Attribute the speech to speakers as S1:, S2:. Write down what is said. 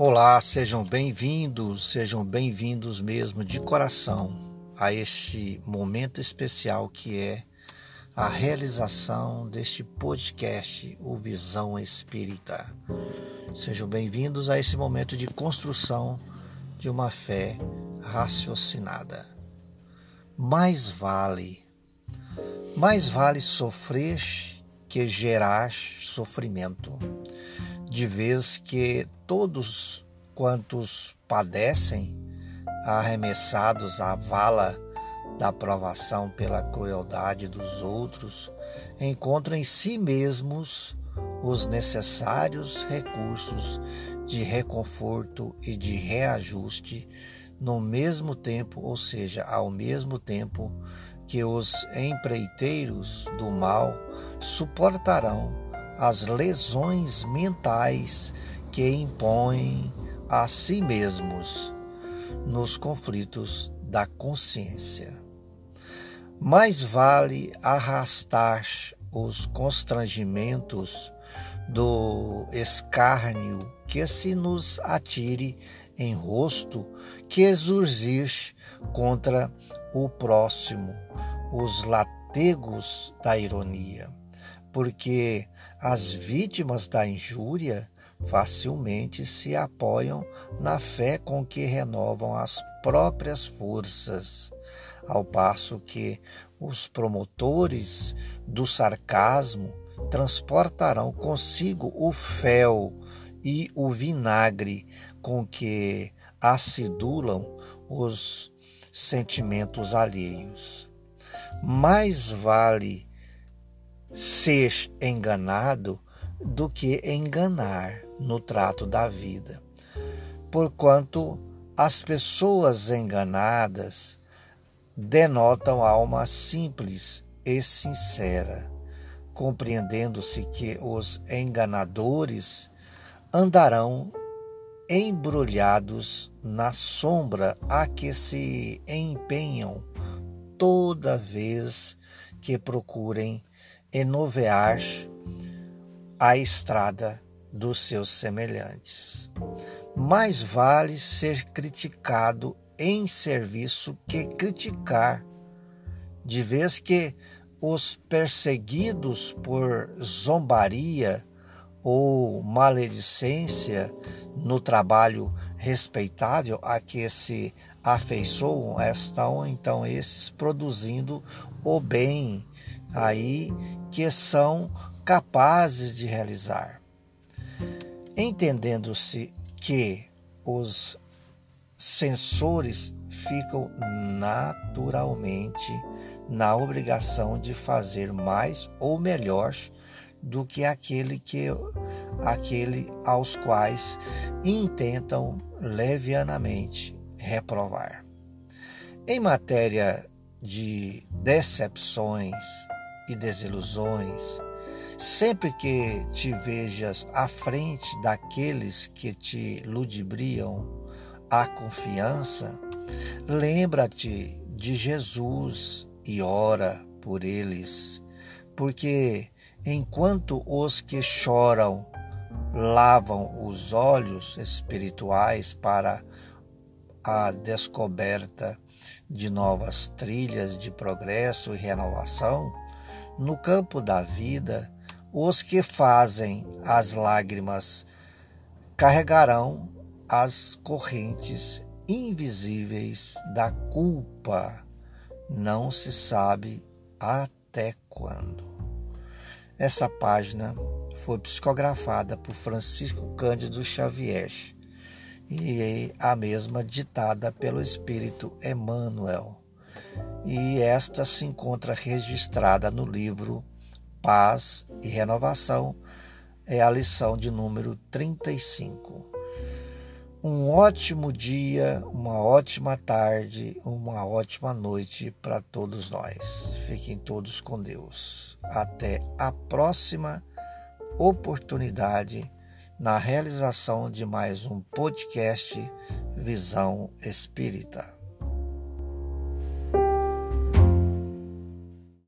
S1: Olá, sejam bem-vindos, sejam bem-vindos mesmo de coração a este momento especial que é a realização deste podcast, o Visão Espírita. Sejam bem-vindos a esse momento de construção de uma fé raciocinada. Mais vale, mais vale sofrer que gerar sofrimento de vez que todos quantos padecem, arremessados à vala da provação pela crueldade dos outros, encontram em si mesmos os necessários recursos de reconforto e de reajuste no mesmo tempo, ou seja, ao mesmo tempo que os empreiteiros do mal suportarão as lesões mentais que impõem a si mesmos nos conflitos da consciência. Mais vale arrastar os constrangimentos do escárnio que se nos atire em rosto que exurgir contra o próximo os lategos da ironia porque as vítimas da injúria facilmente se apoiam na fé com que renovam as próprias forças, ao passo que os promotores do sarcasmo transportarão consigo o fel e o vinagre com que acidulam os sentimentos alheios. Mais vale ser enganado do que enganar no trato da vida. Porquanto as pessoas enganadas denotam alma simples e sincera, compreendendo-se que os enganadores andarão embrulhados na sombra a que se empenham toda vez que procurem enovear a estrada dos seus semelhantes. Mais vale ser criticado em serviço que criticar, de vez que os perseguidos por zombaria ou maledicência no trabalho respeitável a que se afeiçoam, estão então esses produzindo o bem aí que são capazes de realizar. Entendendo-se que os censores ficam naturalmente na obrigação de fazer mais ou melhor do que aquele que aquele aos quais intentam levianamente reprovar. Em matéria de decepções e desilusões, sempre que te vejas à frente daqueles que te ludibriam a confiança, lembra-te de Jesus e ora por eles, porque enquanto os que choram lavam os olhos espirituais para a descoberta de novas trilhas de progresso e renovação, no campo da vida, os que fazem as lágrimas carregarão as correntes invisíveis da culpa, não se sabe até quando. Essa página foi psicografada por Francisco Cândido Xavier e a mesma ditada pelo Espírito Emmanuel e esta se encontra registrada no livro Paz e Renovação, é a lição de número 35. Um ótimo dia, uma ótima tarde, uma ótima noite para todos nós. Fiquem todos com Deus. Até a próxima oportunidade na realização de mais um podcast Visão Espírita.